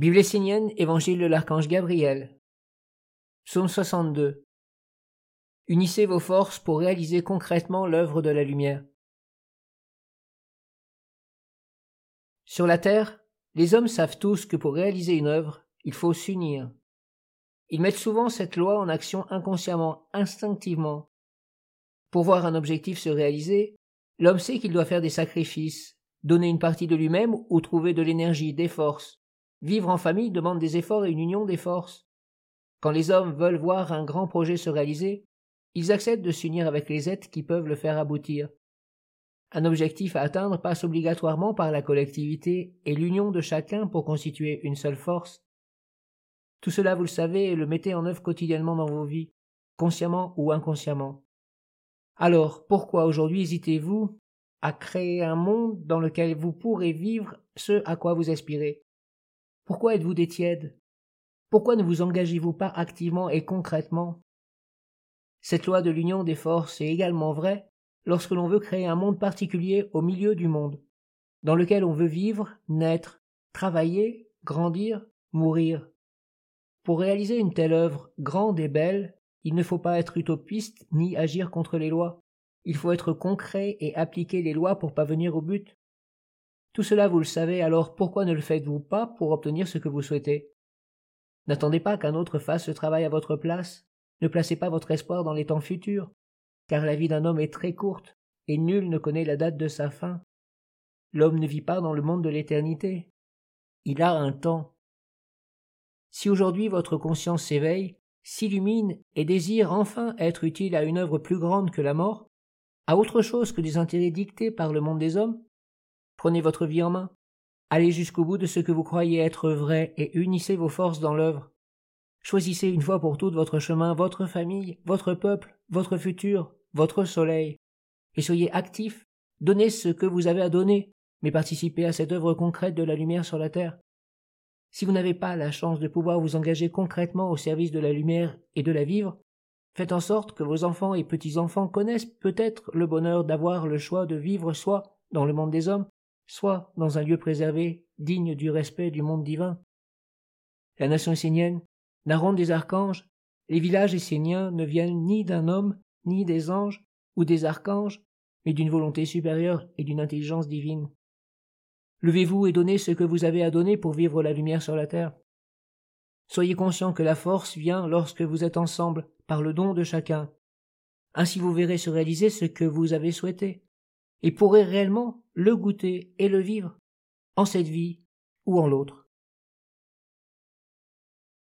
Bible essénienne, Évangile de l'archange Gabriel. Psaume 62. Unissez vos forces pour réaliser concrètement l'œuvre de la lumière. Sur la terre, les hommes savent tous que pour réaliser une œuvre, il faut s'unir. Ils mettent souvent cette loi en action inconsciemment, instinctivement. Pour voir un objectif se réaliser, l'homme sait qu'il doit faire des sacrifices, donner une partie de lui-même ou trouver de l'énergie, des forces. Vivre en famille demande des efforts et une union des forces. Quand les hommes veulent voir un grand projet se réaliser, ils acceptent de s'unir avec les êtres qui peuvent le faire aboutir. Un objectif à atteindre passe obligatoirement par la collectivité et l'union de chacun pour constituer une seule force. Tout cela, vous le savez, et le mettez en œuvre quotidiennement dans vos vies, consciemment ou inconsciemment. Alors, pourquoi aujourd'hui hésitez-vous à créer un monde dans lequel vous pourrez vivre ce à quoi vous aspirez? Pourquoi êtes-vous des tièdes? Pourquoi ne vous engagez-vous pas activement et concrètement? Cette loi de l'union des forces est également vraie lorsque l'on veut créer un monde particulier au milieu du monde, dans lequel on veut vivre, naître, travailler, grandir, mourir. Pour réaliser une telle œuvre grande et belle, il ne faut pas être utopiste ni agir contre les lois. Il faut être concret et appliquer les lois pour parvenir au but. Tout cela vous le savez, alors pourquoi ne le faites-vous pas pour obtenir ce que vous souhaitez? N'attendez pas qu'un autre fasse ce travail à votre place, ne placez pas votre espoir dans les temps futurs, car la vie d'un homme est très courte, et nul ne connaît la date de sa fin. L'homme ne vit pas dans le monde de l'éternité. Il a un temps. Si aujourd'hui votre conscience s'éveille, s'illumine et désire enfin être utile à une œuvre plus grande que la mort, à autre chose que des intérêts dictés par le monde des hommes, Prenez votre vie en main. Allez jusqu'au bout de ce que vous croyez être vrai et unissez vos forces dans l'œuvre. Choisissez une fois pour toutes votre chemin, votre famille, votre peuple, votre futur, votre soleil. Et soyez actifs. Donnez ce que vous avez à donner, mais participez à cette œuvre concrète de la lumière sur la terre. Si vous n'avez pas la chance de pouvoir vous engager concrètement au service de la lumière et de la vivre, faites en sorte que vos enfants et petits-enfants connaissent peut-être le bonheur d'avoir le choix de vivre soit dans le monde des hommes, soit dans un lieu préservé, digne du respect du monde divin. La nation essénienne, la ronde des archanges, les villages esséniens ne viennent ni d'un homme, ni des anges, ou des archanges, mais d'une volonté supérieure et d'une intelligence divine. Levez-vous et donnez ce que vous avez à donner pour vivre la lumière sur la terre. Soyez conscient que la force vient lorsque vous êtes ensemble, par le don de chacun. Ainsi vous verrez se réaliser ce que vous avez souhaité et pourrait réellement le goûter et le vivre, en cette vie ou en l'autre.